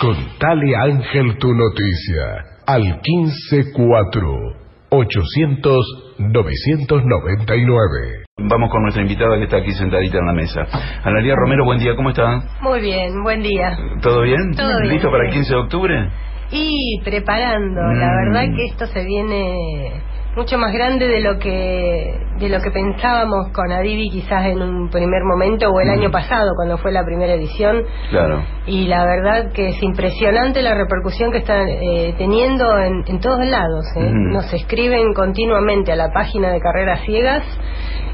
Contale Ángel tu noticia al 154-800-999. Vamos con nuestra invitada que está aquí sentadita en la mesa. Analia Romero, buen día, ¿cómo está? Muy bien, buen día. ¿Todo bien? Todo bien, ¿Listo para el bien. 15 de octubre? Y preparando, la Mm. verdad que esto se viene mucho más grande de lo que de lo que pensábamos con Adivi quizás en un primer momento o el Mm. año pasado cuando fue la primera edición Claro. y la verdad que es impresionante la repercusión que está eh, teniendo en, en todos lados. ¿eh? Nos escriben continuamente a la página de Carreras Ciegas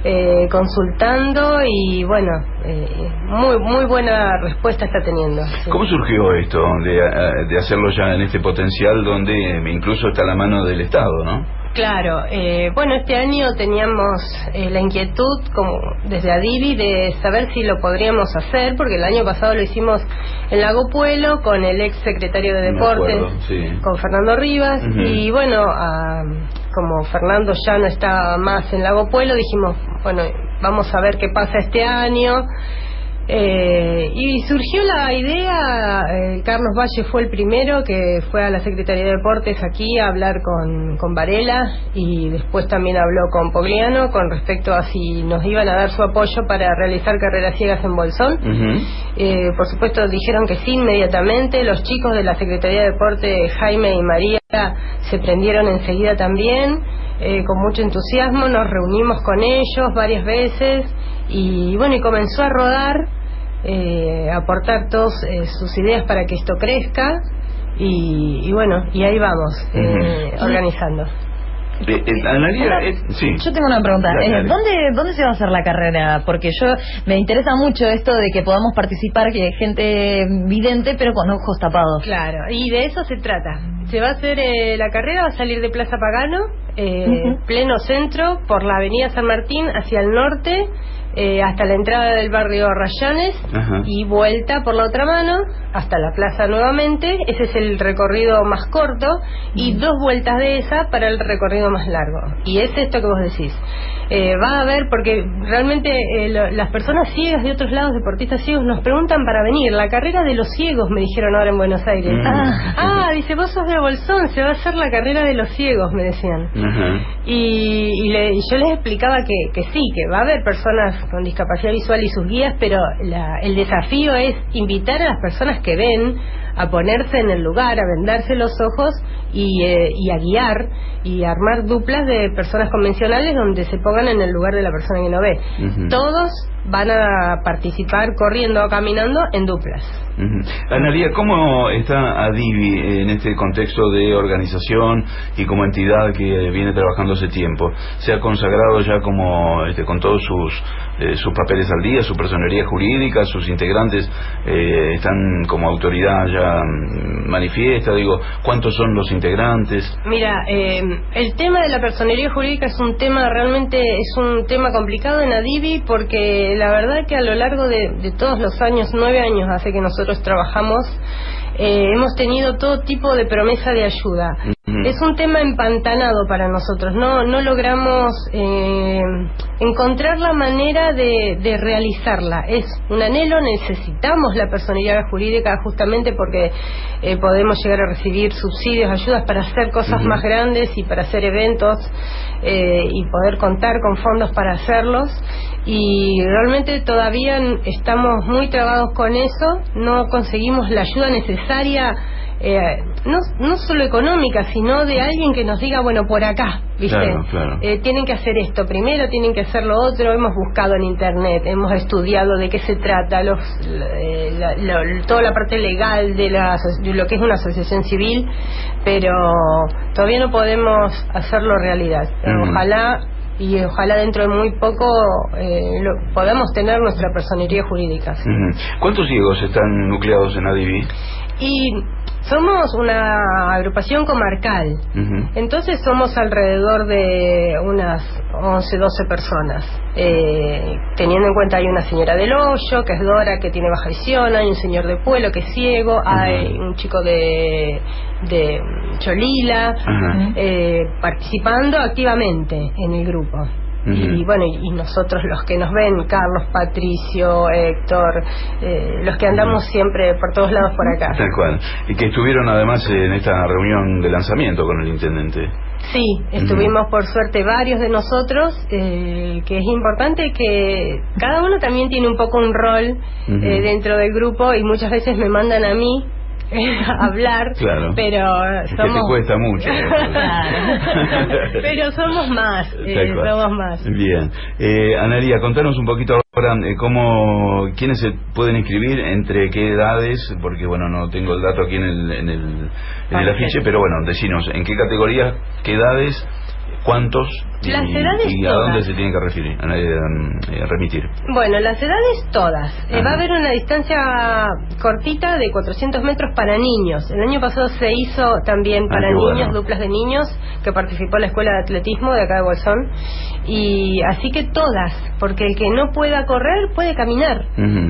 eh, consultando y bueno, eh, muy muy buena respuesta está teniendo. sí. ¿Cómo surgió esto de, eh, de hacerlo ya en este potencial donde incluso está la mano del Estado, no? Claro, eh, bueno, este año teníamos eh, la inquietud, como desde Adivi, de saber si lo podríamos hacer, porque el año pasado lo hicimos en Lago Puelo con el ex secretario de Deportes, acuerdo, sí. con Fernando Rivas, y bueno, como Fernando ya no está más en Lago Puelo, dijimos, bueno, vamos a ver qué pasa este año. Eh, y surgió la idea, eh, Carlos Valle fue el primero que fue a la Secretaría de Deportes aquí a hablar con, con Varela y después también habló con Pogliano con respecto a si nos iban a dar su apoyo para realizar carreras ciegas en Bolsón. Eh, por supuesto dijeron que sí inmediatamente. Los chicos de la Secretaría de Deporte, Jaime y María, se prendieron enseguida también, eh, con mucho entusiasmo. Nos reunimos con ellos varias veces y bueno, y comenzó a rodar, eh, a aportar todas eh, sus ideas para que esto crezca. Y, y bueno, y ahí vamos, eh, Ujú. organizando. Eh, eh, Analia, eh, sí. Yo tengo una pregunta. Eh. ¿dónde, ¿Dónde se va a hacer la carrera? Porque yo me interesa mucho esto de que podamos participar, que gente vidente, pero con ojos tapados. Claro, y de eso se trata. Se va a hacer eh, la carrera, va a salir de Plaza Pagano, eh, pleno centro, por la Avenida San Martín hacia el norte, eh, hasta la entrada del barrio Rayanes Ajá. y vuelta por la otra mano hasta la plaza nuevamente. Ese es el recorrido más corto y dos vueltas de esa para el recorrido más largo. Y es esto que vos decís. Eh, va a haber, porque realmente eh, lo- las personas ciegas de otros lados, deportistas ciegos, nos preguntan para venir. La carrera de los ciegos, me dijeron ahora en Buenos Aires. Mm. Ah, ah, dice, vos sos de Bolsón, se va a hacer la carrera de los ciegos, me decían. Y, y le- y yo les explicaba que, que sí, que va a haber personas con discapacidad visual y sus guías, pero la- el desafío es invitar a las personas que ven a ponerse en el lugar, a vendarse los ojos y, eh, y a guiar y a armar duplas de personas convencionales donde se pongan en el lugar de la persona que no ve. Todos van a participar corriendo o caminando en duplas. Analia, ¿cómo está Adivi en este contexto de organización y como entidad que viene trabajando hace tiempo? ¿Se ha consagrado ya como este, con todos sus, eh, sus papeles al día, su personería jurídica, sus integrantes eh, están como autoridad ya mm, manifiesta? Digo, ¿cuántos son los integrantes? Mira, eh, el tema de la personería jurídica es un tema realmente es un tema complicado en Adivi porque la verdad que a lo largo de, todos los años, nueve años hace que nosotros trabajamos, eh, hemos tenido todo tipo de promesa de ayuda. Ujú. Es un tema empantanado para nosotros, no, no logramos eh, encontrar la manera de, de realizarla. Es un anhelo, necesitamos la personalidad jurídica justamente porque eh, podemos llegar a recibir subsidios, ayudas para hacer cosas más grandes y para hacer eventos eh, y poder contar con fondos para hacerlos. Y realmente todavía estamos muy trabados con eso, no conseguimos la ayuda necesaria eh, no, no solo económica, sino de alguien que nos diga, bueno, por acá, ¿viste? Claro, claro. Eh, tienen que hacer esto primero, tienen que hacer lo otro. Hemos buscado en internet, hemos estudiado de qué se trata, los, eh, la- lo- toda la parte legal de, la, de lo que es una asociación civil, pero todavía no podemos hacerlo realidad. Ujú. Ojalá y ojalá dentro de muy poco eh, lo- podamos tener nuestra personería jurídica. Ujú. ¿Cuántos ciegos están nucleados en Adivi? Y somos una agrupación comarcal. Entonces somos alrededor de unas 11, 12 personas. Eh, teniendo en cuenta hay una señora del hoyo, que es Dora, que tiene baja visión, hay un señor de pueblo que es ciego, hay un chico de, de Cholila, Ajá. eh, participando activamente en el grupo. Y bueno, y y nosotros los que nos ven, Carlos, Patricio, Héctor, eh, los que andamos siempre por todos lados por acá. Tal cual. Y que estuvieron además en esta reunión de lanzamiento con el intendente. Sí, estuvimos por suerte varios de nosotros, eh, que es importante que cada uno también tiene un poco un rol eh, dentro del grupo y muchas veces me mandan a mí hablar, Claro. pero que somos... te cuesta mucho. pero somos más, eh, somos más. Bien. Eh, Analia, contanos un poquito ahora eh, cómo, quiénes se pueden inscribir, entre qué edades, porque bueno, no tengo el dato aquí en el, en el, en el afiche, pero bueno, decinos, en qué categorías, qué edades, cuántos y, Las edades y a todas. dónde se tienen que referir, a- eh, remitir. Bueno, las edades todas. Eh, va a haber una distancia cortita de 400 metros para niños. El año pasado se hizo también Ah, para niños, bueno. duplas de niños, que participó la Escuela de Atletismo de acá de Bolsón. Y así que todas, porque el que no pueda correr puede caminar.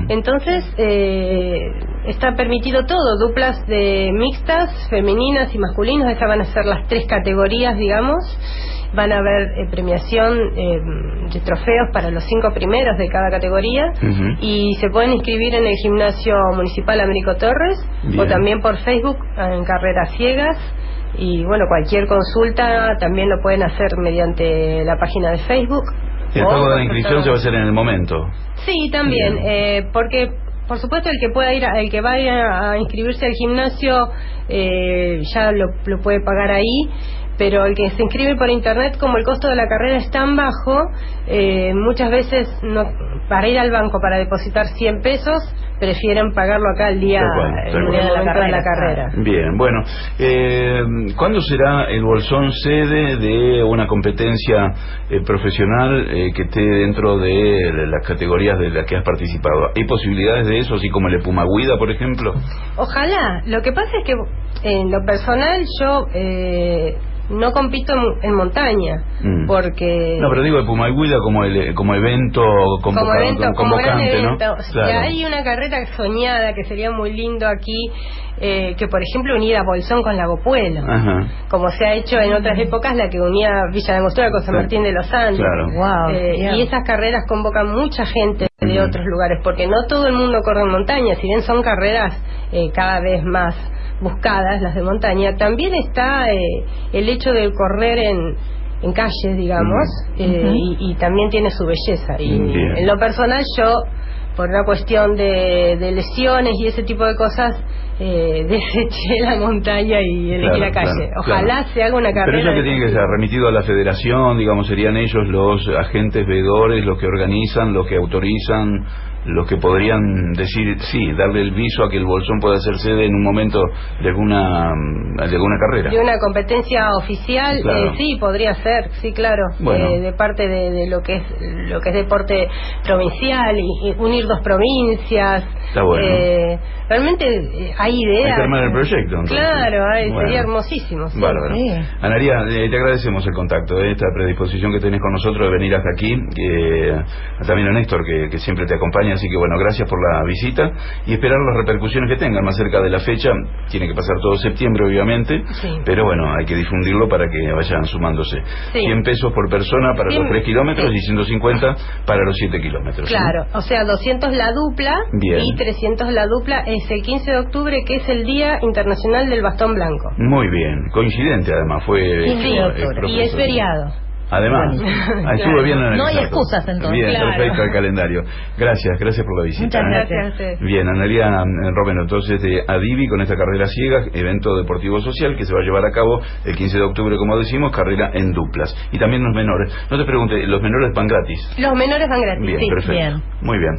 Entonces, eh, está permitido todo, duplas de mixtas, femeninas y masculinos, estas van a ser las tres categorías, digamos. Van a haber eh, premiación eh, de trofeos para los cinco primeros de cada categoría y se pueden inscribir en el gimnasio municipal Américo Torres Bien. o también por Facebook en Carreras Ciegas. Y bueno, cualquier consulta también lo pueden hacer mediante la página de Facebook. El pago de la inscripción se va a hacer en el momento. Sí, también, eh, porque por supuesto el que pueda ir, a- el que vaya a inscribirse al gimnasio eh, ya lo, lo puede pagar ahí, pero el que se inscribe por internet, como el costo de la carrera es tan bajo, eh, muchas veces no, para ir al banco para depositar 100 pesos prefieren pagarlo acá el día, cual, el día de la carrera. Bien, bueno, eh, ¿cuándo será el Bolsón sede de una competencia eh, profesional eh, que esté dentro de las categorías de las que has participado? ¿Hay posibilidades de eso, así como el Pumaguida, por ejemplo? Ojalá. Lo que pasa es que en lo personal yo eh, no compito en, en montaña Mm. porque No, pero digo el Pumaguida como el, como evento convoca- como evento, como gran convocante, evento. ¿no? Si Claro. hay una carrera soñada que sería muy lindo aquí, eh, que por ejemplo unida Bolsón con Lago Puelo, Ajá. como se ha hecho en otras épocas la que unía Villa de Angostura con San. Martín de los Andes. Claro. Wow, Eh, y esas carreras convocan mucha gente de Ujú. otros lugares, porque no todo el mundo corre en montaña, si bien son carreras eh, cada vez más buscadas, las de montaña, también está eh, el hecho de correr en, en calles, digamos, eh, Ujú. y, y también tiene su belleza. Y Bien. en lo personal yo, por una cuestión de, de lesiones y ese tipo de cosas, eh, deseché la montaña y elegí Claro, la calle. claro, Ojalá claro. se haga una Pero carrera. eso que tiene que ser remitido a la federación, digamos, serían ellos los agentes veedores, los que organizan, los que autorizan, los que podrían decir, sí, darle el viso a que el Bolsón pueda ser sede en un momento de alguna, de alguna carrera. De una competencia oficial, Claro. eh, sí, podría ser, sí, claro, Bueno. eh, de parte de, de lo que es lo que es deporte provincial y, y unir dos provincias. Está bueno. Eh, realmente eh, hay ideas. Hay que armar el proyecto, entonces. Claro, ay, Bueno. sería hermosísimo. sí. Bárbaro. Sí. Analia, eh, te agradecemos el contacto, eh, esta predisposición que tenés con nosotros de venir hasta aquí. que también a Néstor, que, que siempre te acompaña. Así que, bueno, gracias por la visita y esperar las repercusiones que tengan más cerca de la fecha. Tiene que pasar todo septiembre, obviamente. Sí. Pero bueno, hay que difundirlo para que vayan sumándose. Sí. 100 pesos por persona para Cien- los 3 kilómetros sí. y 150 para los 7 kilómetros. Claro, o sea, 200 la dupla Bien. y 300 la dupla es el 15 de octubre, que es el Día Internacional del Bastón Blanco. Muy bien. Coincidente, además. Fue. Sí, sí, eh, octubre. Y es feriado. Además, ah, estuve Claro. bien analizado. No hay excusas, entonces. Bien, Claro. perfecto el calendario. Gracias, gracias por la visita. Muchas gracias. Bien, Analia eh, Romero, entonces de Adivi con esta carrera ciega, evento deportivo social que se va a llevar a cabo el 15 de octubre, como decimos, carrera en duplas. Y también los menores. No te pregunte, ¿los menores van gratis? Los menores van gratis, Bien, sí. perfecto. bien. Muy bien.